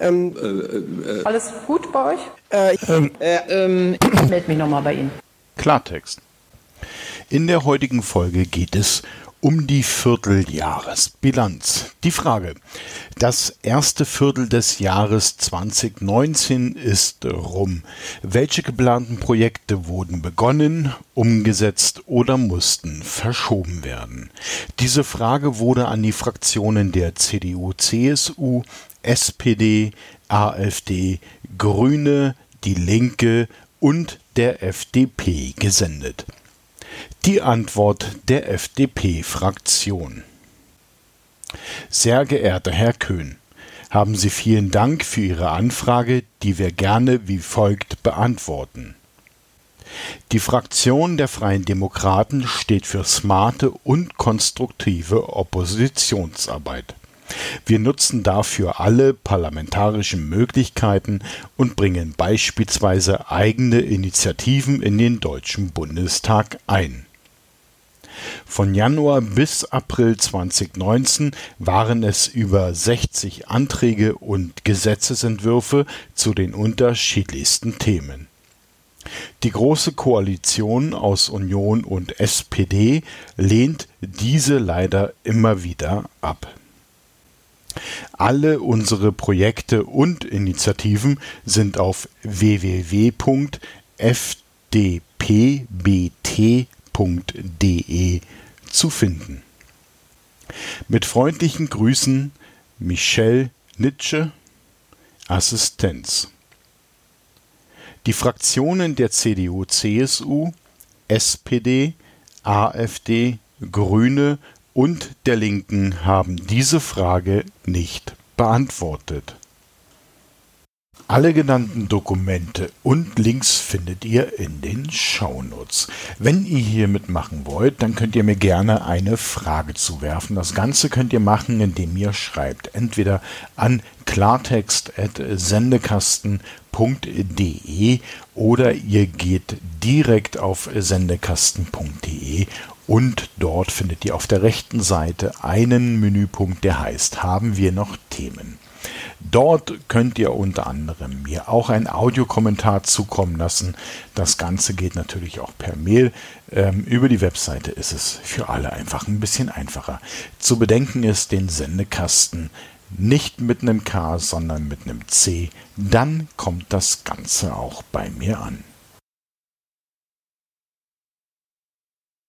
Ähm, Alles gut bei euch? äh, Ich melde mich nochmal bei Ihnen. Klartext. In der heutigen Folge geht es um die Vierteljahresbilanz. Die Frage, das erste Viertel des Jahres 2019 ist rum. Welche geplanten Projekte wurden begonnen, umgesetzt oder mussten verschoben werden? Diese Frage wurde an die Fraktionen der CDU, CSU, SPD, AfD, Grüne, Die Linke und der FDP gesendet. Die Antwort der FDP-Fraktion. Sehr geehrter Herr Köhn, haben Sie vielen Dank für Ihre Anfrage, die wir gerne wie folgt beantworten. Die Fraktion der Freien Demokraten steht für smarte und konstruktive Oppositionsarbeit. Wir nutzen dafür alle parlamentarischen Möglichkeiten und bringen beispielsweise eigene Initiativen in den Deutschen Bundestag ein. Von Januar bis April 2019 waren es über 60 Anträge und Gesetzesentwürfe zu den unterschiedlichsten Themen. Die Große Koalition aus Union und SPD lehnt diese leider immer wieder ab. Alle unsere Projekte und Initiativen sind auf www.fdpbt.de zu finden. Mit freundlichen Grüßen Michelle Nitsche, Assistenz. Die Fraktionen der CDU, CSU, SPD, AfD, Grüne und der Linken haben diese Frage nicht beantwortet. Alle genannten Dokumente und Links findet ihr in den Shownotes. Wenn ihr hier mitmachen wollt, dann könnt ihr mir gerne eine Frage zuwerfen. Das Ganze könnt ihr machen, indem ihr schreibt. Entweder an klartext.sendekasten.de oder ihr geht direkt auf sendekasten.de und dort findet ihr auf der rechten Seite einen Menüpunkt, der heißt Haben wir noch Themen? Dort könnt ihr unter anderem mir auch einen Audiokommentar zukommen lassen. Das Ganze geht natürlich auch per Mail. Ähm, über die Webseite ist es für alle einfach ein bisschen einfacher. Zu bedenken ist den Sendekasten nicht mit einem K, sondern mit einem C. Dann kommt das Ganze auch bei mir an.